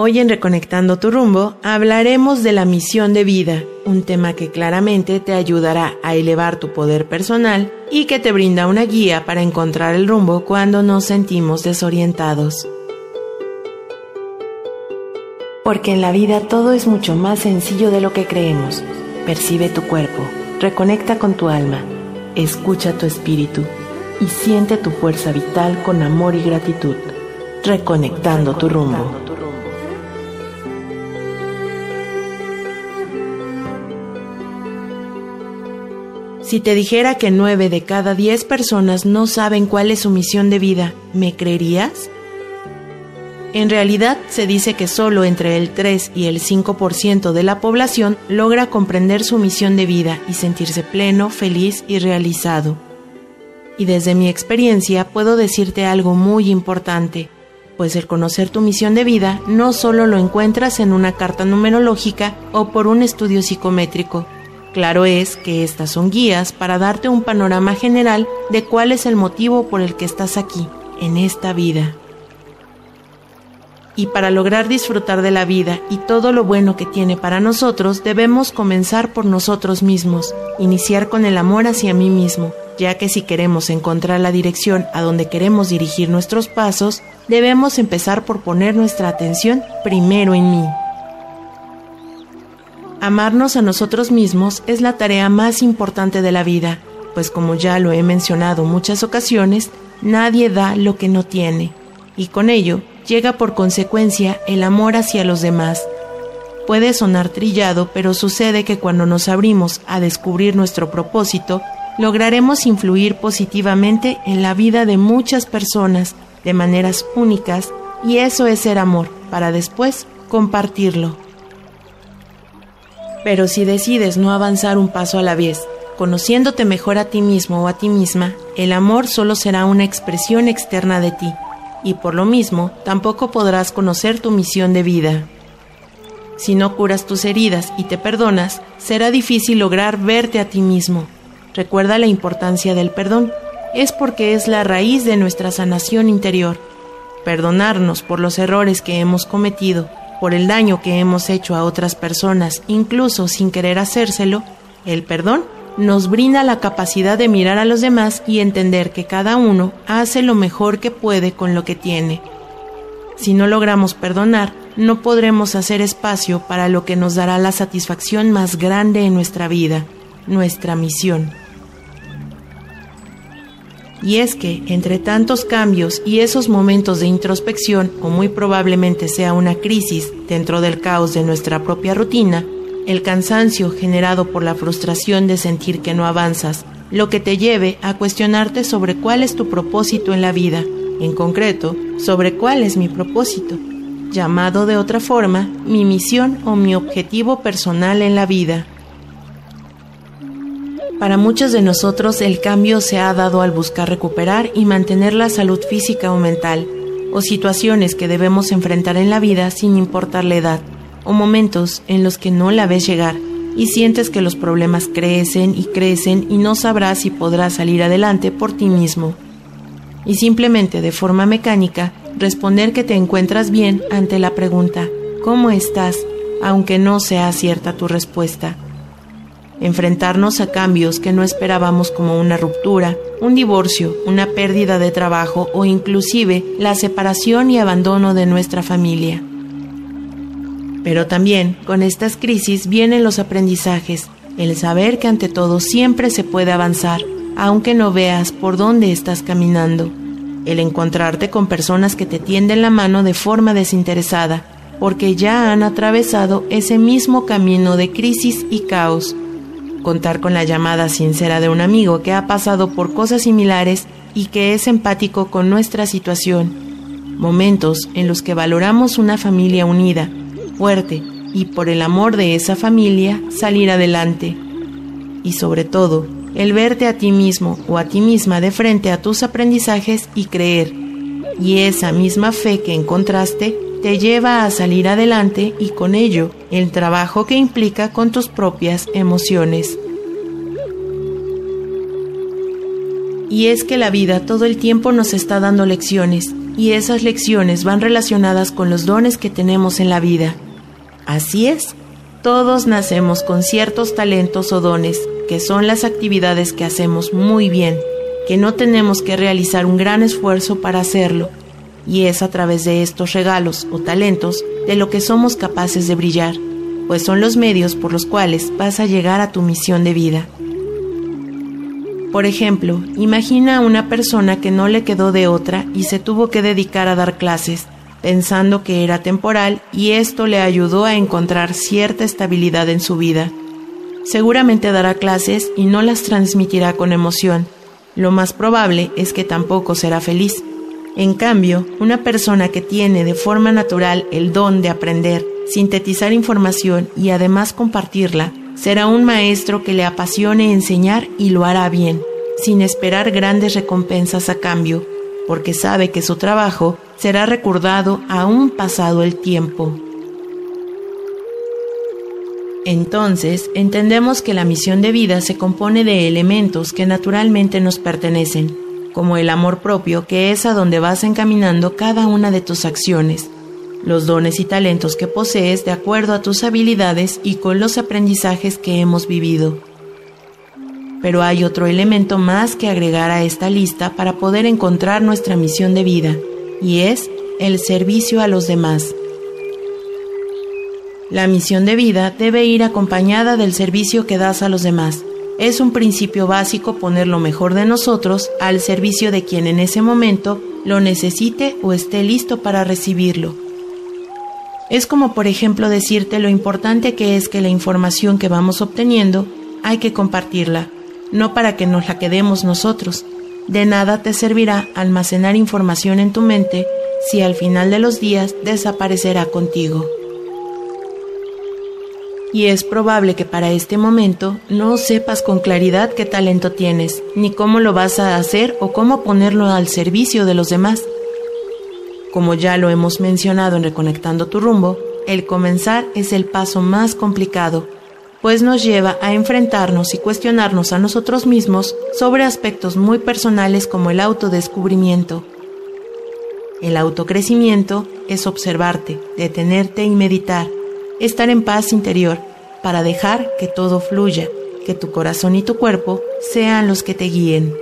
Hoy en Reconectando tu rumbo hablaremos de la misión de vida, un tema que claramente te ayudará a elevar tu poder personal y que te brinda una guía para encontrar el rumbo cuando nos sentimos desorientados. Porque en la vida todo es mucho más sencillo de lo que creemos. Percibe tu cuerpo, reconecta con tu alma, escucha tu espíritu y siente tu fuerza vital con amor y gratitud. Reconectando tu rumbo. Si te dijera que nueve de cada diez personas no saben cuál es su misión de vida, ¿me creerías? En realidad se dice que solo entre el 3 y el 5% de la población logra comprender su misión de vida y sentirse pleno, feliz y realizado. Y desde mi experiencia puedo decirte algo muy importante, pues el conocer tu misión de vida no solo lo encuentras en una carta numerológica o por un estudio psicométrico, Claro es que estas son guías para darte un panorama general de cuál es el motivo por el que estás aquí, en esta vida. Y para lograr disfrutar de la vida y todo lo bueno que tiene para nosotros, debemos comenzar por nosotros mismos, iniciar con el amor hacia mí mismo, ya que si queremos encontrar la dirección a donde queremos dirigir nuestros pasos, debemos empezar por poner nuestra atención primero en mí. Amarnos a nosotros mismos es la tarea más importante de la vida, pues como ya lo he mencionado muchas ocasiones, nadie da lo que no tiene, y con ello llega por consecuencia el amor hacia los demás. Puede sonar trillado, pero sucede que cuando nos abrimos a descubrir nuestro propósito, lograremos influir positivamente en la vida de muchas personas de maneras únicas, y eso es ser amor, para después compartirlo. Pero si decides no avanzar un paso a la vez, conociéndote mejor a ti mismo o a ti misma, el amor solo será una expresión externa de ti, y por lo mismo tampoco podrás conocer tu misión de vida. Si no curas tus heridas y te perdonas, será difícil lograr verte a ti mismo. Recuerda la importancia del perdón, es porque es la raíz de nuestra sanación interior. Perdonarnos por los errores que hemos cometido por el daño que hemos hecho a otras personas, incluso sin querer hacérselo, el perdón nos brinda la capacidad de mirar a los demás y entender que cada uno hace lo mejor que puede con lo que tiene. Si no logramos perdonar, no podremos hacer espacio para lo que nos dará la satisfacción más grande en nuestra vida, nuestra misión. Y es que, entre tantos cambios y esos momentos de introspección, o muy probablemente sea una crisis dentro del caos de nuestra propia rutina, el cansancio generado por la frustración de sentir que no avanzas, lo que te lleve a cuestionarte sobre cuál es tu propósito en la vida, en concreto, sobre cuál es mi propósito, llamado de otra forma, mi misión o mi objetivo personal en la vida. Para muchos de nosotros el cambio se ha dado al buscar recuperar y mantener la salud física o mental, o situaciones que debemos enfrentar en la vida sin importar la edad, o momentos en los que no la ves llegar y sientes que los problemas crecen y crecen y no sabrás si podrás salir adelante por ti mismo. Y simplemente de forma mecánica responder que te encuentras bien ante la pregunta ¿cómo estás? aunque no sea cierta tu respuesta enfrentarnos a cambios que no esperábamos como una ruptura, un divorcio, una pérdida de trabajo o inclusive la separación y abandono de nuestra familia. Pero también con estas crisis vienen los aprendizajes, el saber que ante todo siempre se puede avanzar, aunque no veas por dónde estás caminando, el encontrarte con personas que te tienden la mano de forma desinteresada, porque ya han atravesado ese mismo camino de crisis y caos, contar con la llamada sincera de un amigo que ha pasado por cosas similares y que es empático con nuestra situación, momentos en los que valoramos una familia unida, fuerte, y por el amor de esa familia salir adelante. Y sobre todo, el verte a ti mismo o a ti misma de frente a tus aprendizajes y creer. Y esa misma fe que encontraste te lleva a salir adelante y con ello el trabajo que implica con tus propias emociones. Y es que la vida todo el tiempo nos está dando lecciones, y esas lecciones van relacionadas con los dones que tenemos en la vida. Así es, todos nacemos con ciertos talentos o dones, que son las actividades que hacemos muy bien, que no tenemos que realizar un gran esfuerzo para hacerlo, y es a través de estos regalos o talentos de lo que somos capaces de brillar, pues son los medios por los cuales vas a llegar a tu misión de vida. Por ejemplo, imagina a una persona que no le quedó de otra y se tuvo que dedicar a dar clases, pensando que era temporal y esto le ayudó a encontrar cierta estabilidad en su vida. Seguramente dará clases y no las transmitirá con emoción. Lo más probable es que tampoco será feliz. En cambio, una persona que tiene de forma natural el don de aprender, sintetizar información y además compartirla, será un maestro que le apasione enseñar y lo hará bien, sin esperar grandes recompensas a cambio, porque sabe que su trabajo será recordado aún pasado el tiempo. Entonces, entendemos que la misión de vida se compone de elementos que naturalmente nos pertenecen, como el amor propio, que es a donde vas encaminando cada una de tus acciones, los dones y talentos que posees de acuerdo a tus habilidades y con los aprendizajes que hemos vivido. Pero hay otro elemento más que agregar a esta lista para poder encontrar nuestra misión de vida, y es el servicio a los demás. La misión de vida debe ir acompañada del servicio que das a los demás. Es un principio básico poner lo mejor de nosotros al servicio de quien en ese momento lo necesite o esté listo para recibirlo. Es como por ejemplo decirte lo importante que es que la información que vamos obteniendo hay que compartirla, no para que nos la quedemos nosotros. De nada te servirá almacenar información en tu mente si al final de los días desaparecerá contigo. Y es probable que para este momento no sepas con claridad qué talento tienes, ni cómo lo vas a hacer o cómo ponerlo al servicio de los demás. Como ya lo hemos mencionado en Reconectando tu rumbo, el comenzar es el paso más complicado, pues nos lleva a enfrentarnos y cuestionarnos a nosotros mismos sobre aspectos muy personales como el autodescubrimiento. El autocrecimiento es observarte, detenerte y meditar, estar en paz interior para dejar que todo fluya, que tu corazón y tu cuerpo sean los que te guíen.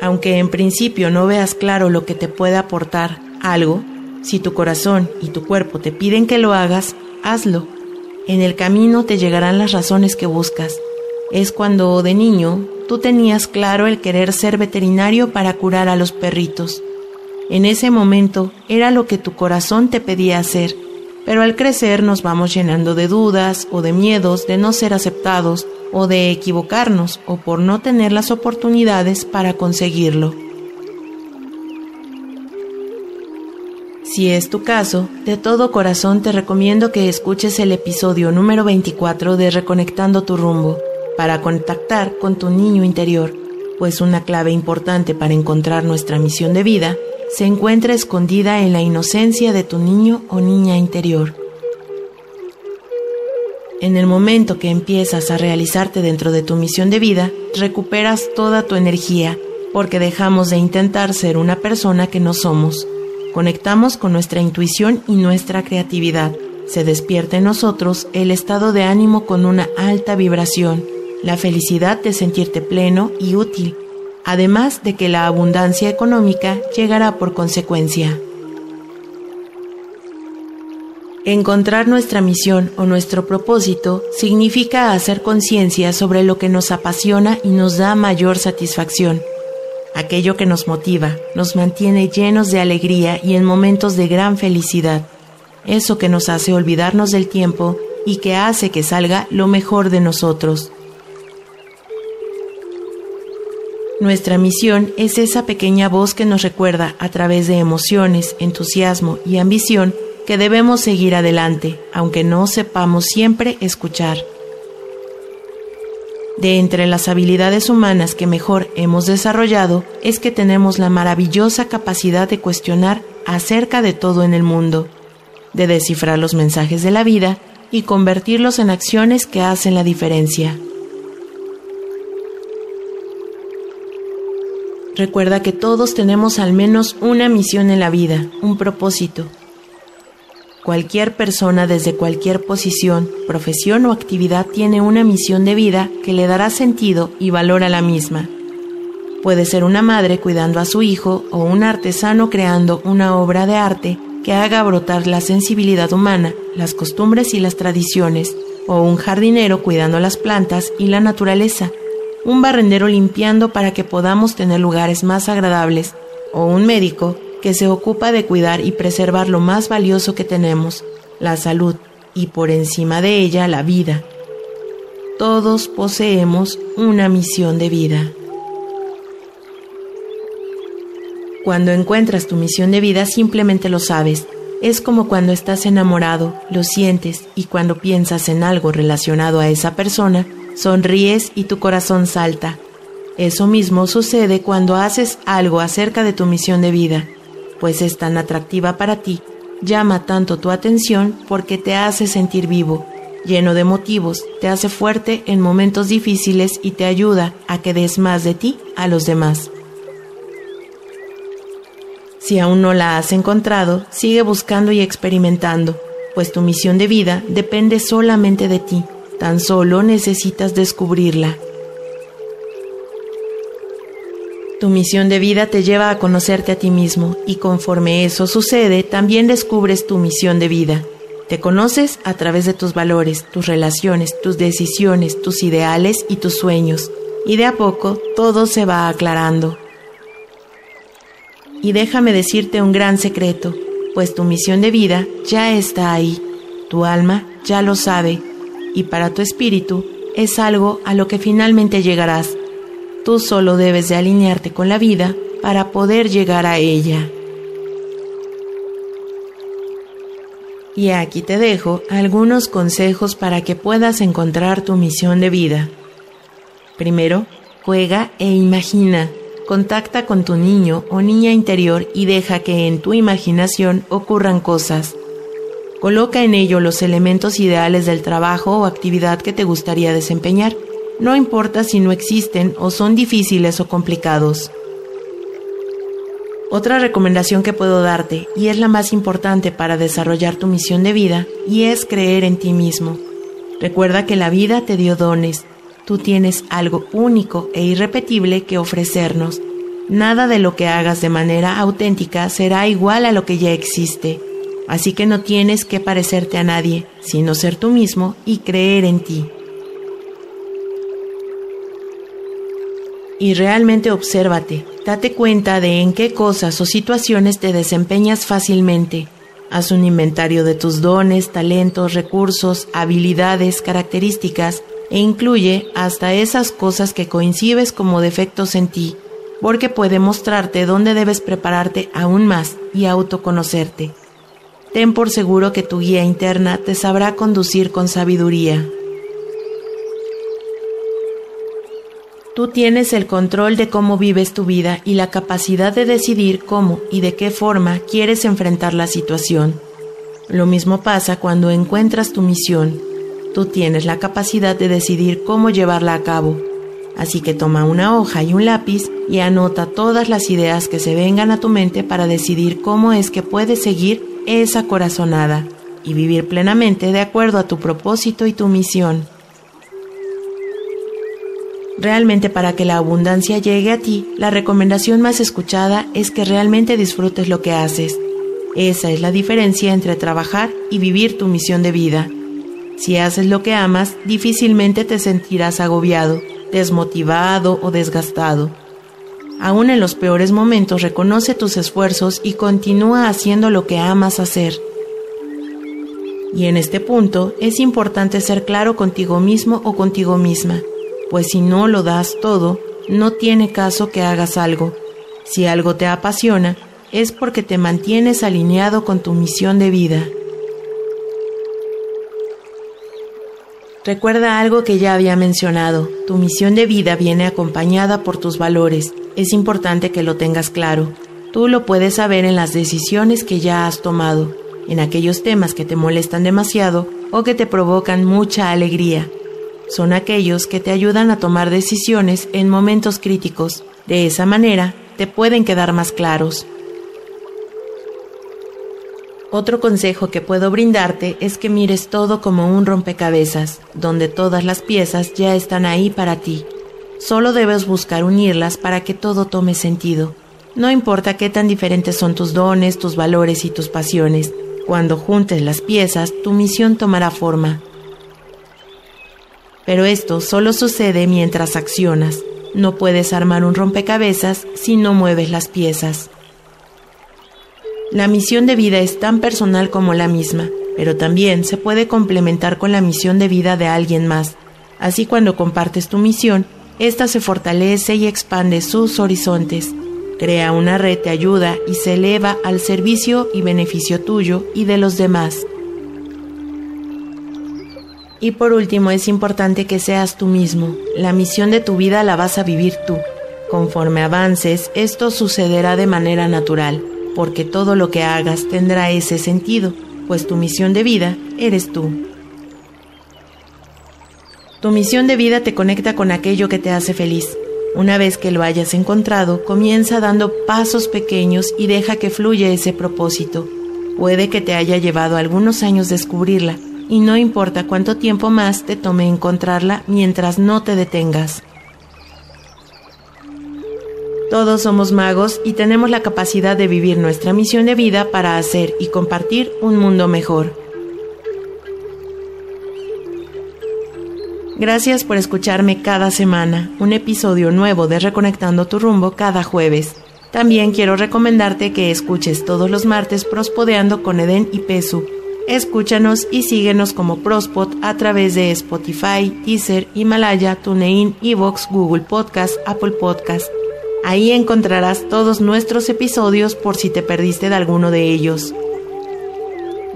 Aunque en principio no veas claro lo que te puede aportar algo, si tu corazón y tu cuerpo te piden que lo hagas, hazlo. En el camino te llegarán las razones que buscas. Es cuando de niño tú tenías claro el querer ser veterinario para curar a los perritos. En ese momento era lo que tu corazón te pedía hacer, pero al crecer nos vamos llenando de dudas o de miedos de no ser aceptados o de equivocarnos o por no tener las oportunidades para conseguirlo. Si es tu caso, de todo corazón te recomiendo que escuches el episodio número 24 de Reconectando tu rumbo para contactar con tu niño interior, pues una clave importante para encontrar nuestra misión de vida se encuentra escondida en la inocencia de tu niño o niña interior. En el momento que empiezas a realizarte dentro de tu misión de vida, recuperas toda tu energía, porque dejamos de intentar ser una persona que no somos. Conectamos con nuestra intuición y nuestra creatividad. Se despierta en nosotros el estado de ánimo con una alta vibración, la felicidad de sentirte pleno y útil, además de que la abundancia económica llegará por consecuencia. Encontrar nuestra misión o nuestro propósito significa hacer conciencia sobre lo que nos apasiona y nos da mayor satisfacción. Aquello que nos motiva, nos mantiene llenos de alegría y en momentos de gran felicidad. Eso que nos hace olvidarnos del tiempo y que hace que salga lo mejor de nosotros. Nuestra misión es esa pequeña voz que nos recuerda a través de emociones, entusiasmo y ambición que debemos seguir adelante, aunque no sepamos siempre escuchar. De entre las habilidades humanas que mejor hemos desarrollado es que tenemos la maravillosa capacidad de cuestionar acerca de todo en el mundo, de descifrar los mensajes de la vida y convertirlos en acciones que hacen la diferencia. Recuerda que todos tenemos al menos una misión en la vida, un propósito, Cualquier persona desde cualquier posición, profesión o actividad tiene una misión de vida que le dará sentido y valor a la misma. Puede ser una madre cuidando a su hijo o un artesano creando una obra de arte que haga brotar la sensibilidad humana, las costumbres y las tradiciones, o un jardinero cuidando las plantas y la naturaleza, un barrendero limpiando para que podamos tener lugares más agradables, o un médico que se ocupa de cuidar y preservar lo más valioso que tenemos, la salud, y por encima de ella la vida. Todos poseemos una misión de vida. Cuando encuentras tu misión de vida simplemente lo sabes. Es como cuando estás enamorado, lo sientes y cuando piensas en algo relacionado a esa persona, sonríes y tu corazón salta. Eso mismo sucede cuando haces algo acerca de tu misión de vida pues es tan atractiva para ti, llama tanto tu atención porque te hace sentir vivo, lleno de motivos, te hace fuerte en momentos difíciles y te ayuda a que des más de ti a los demás. Si aún no la has encontrado, sigue buscando y experimentando, pues tu misión de vida depende solamente de ti, tan solo necesitas descubrirla. Tu misión de vida te lleva a conocerte a ti mismo y conforme eso sucede, también descubres tu misión de vida. Te conoces a través de tus valores, tus relaciones, tus decisiones, tus ideales y tus sueños. Y de a poco todo se va aclarando. Y déjame decirte un gran secreto, pues tu misión de vida ya está ahí. Tu alma ya lo sabe. Y para tu espíritu es algo a lo que finalmente llegarás Tú solo debes de alinearte con la vida para poder llegar a ella. Y aquí te dejo algunos consejos para que puedas encontrar tu misión de vida. Primero, juega e imagina. Contacta con tu niño o niña interior y deja que en tu imaginación ocurran cosas. Coloca en ello los elementos ideales del trabajo o actividad que te gustaría desempeñar no importa si no existen o son difíciles o complicados. Otra recomendación que puedo darte, y es la más importante para desarrollar tu misión de vida, y es creer en ti mismo. Recuerda que la vida te dio dones, tú tienes algo único e irrepetible que ofrecernos. Nada de lo que hagas de manera auténtica será igual a lo que ya existe, así que no tienes que parecerte a nadie, sino ser tú mismo y creer en ti. y realmente obsérvate. Date cuenta de en qué cosas o situaciones te desempeñas fácilmente. Haz un inventario de tus dones, talentos, recursos, habilidades, características e incluye hasta esas cosas que coincides como defectos en ti, porque puede mostrarte dónde debes prepararte aún más y autoconocerte. Ten por seguro que tu guía interna te sabrá conducir con sabiduría. Tú tienes el control de cómo vives tu vida y la capacidad de decidir cómo y de qué forma quieres enfrentar la situación. Lo mismo pasa cuando encuentras tu misión. Tú tienes la capacidad de decidir cómo llevarla a cabo. Así que toma una hoja y un lápiz y anota todas las ideas que se vengan a tu mente para decidir cómo es que puedes seguir esa corazonada y vivir plenamente de acuerdo a tu propósito y tu misión. Realmente para que la abundancia llegue a ti, la recomendación más escuchada es que realmente disfrutes lo que haces. Esa es la diferencia entre trabajar y vivir tu misión de vida. Si haces lo que amas, difícilmente te sentirás agobiado, desmotivado o desgastado. Aún en los peores momentos reconoce tus esfuerzos y continúa haciendo lo que amas hacer. Y en este punto es importante ser claro contigo mismo o contigo misma, pues si no lo das todo, no tiene caso que hagas algo. Si algo te apasiona, es porque te mantienes alineado con tu misión de vida. Recuerda algo que ya había mencionado, tu misión de vida viene acompañada por tus valores. Es importante que lo tengas claro. Tú lo puedes saber en las decisiones que ya has tomado, en aquellos temas que te molestan demasiado o que te provocan mucha alegría. Son aquellos que te ayudan a tomar decisiones en momentos críticos. De esa manera, te pueden quedar más claros. Otro consejo que puedo brindarte es que mires todo como un rompecabezas, donde todas las piezas ya están ahí para ti. Solo debes buscar unirlas para que todo tome sentido. No importa qué tan diferentes son tus dones, tus valores y tus pasiones, cuando juntes las piezas, tu misión tomará forma. Pero esto solo sucede mientras accionas. No puedes armar un rompecabezas si no mueves las piezas. La misión de vida es tan personal como la misma, pero también se puede complementar con la misión de vida de alguien más. Así cuando compartes tu misión, ésta se fortalece y expande sus horizontes. Crea una red de ayuda y se eleva al servicio y beneficio tuyo y de los demás. Y por último, es importante que seas tú mismo. La misión de tu vida la vas a vivir tú. Conforme avances, esto sucederá de manera natural porque todo lo que hagas tendrá ese sentido, pues tu misión de vida eres tú. Tu misión de vida te conecta con aquello que te hace feliz. Una vez que lo hayas encontrado, comienza dando pasos pequeños y deja que fluya ese propósito. Puede que te haya llevado algunos años descubrirla, y no importa cuánto tiempo más te tome encontrarla mientras no te detengas. Todos somos magos y tenemos la capacidad de vivir nuestra misión de vida para hacer y compartir un mundo mejor. Gracias por escucharme cada semana, un episodio nuevo de Reconectando tu rumbo cada jueves. También quiero recomendarte que escuches todos los martes Prospodeando con Eden y Pesu. Escúchanos y síguenos como Prospod a través de Spotify, Teaser, Himalaya, TuneIn, Evox, Google Podcast, Apple Podcast. Ahí encontrarás todos nuestros episodios por si te perdiste de alguno de ellos.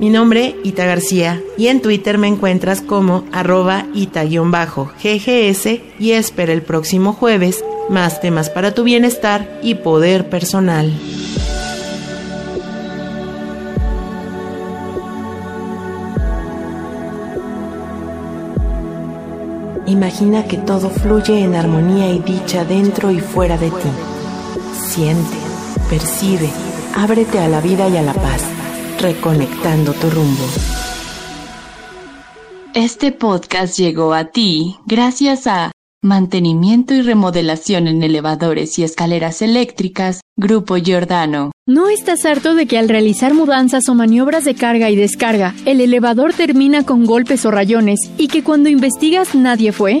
Mi nombre, Ita García, y en Twitter me encuentras como arroba ita-ggs y espera el próximo jueves más temas para tu bienestar y poder personal. Imagina que todo fluye en armonía y dicha dentro y fuera de ti. Siente, percibe, ábrete a la vida y a la paz, reconectando tu rumbo. Este podcast llegó a ti gracias a Mantenimiento y remodelación en elevadores y escaleras eléctricas, Grupo Giordano. ¿No estás harto de que al realizar mudanzas o maniobras de carga y descarga, el elevador termina con golpes o rayones y que cuando investigas nadie fue?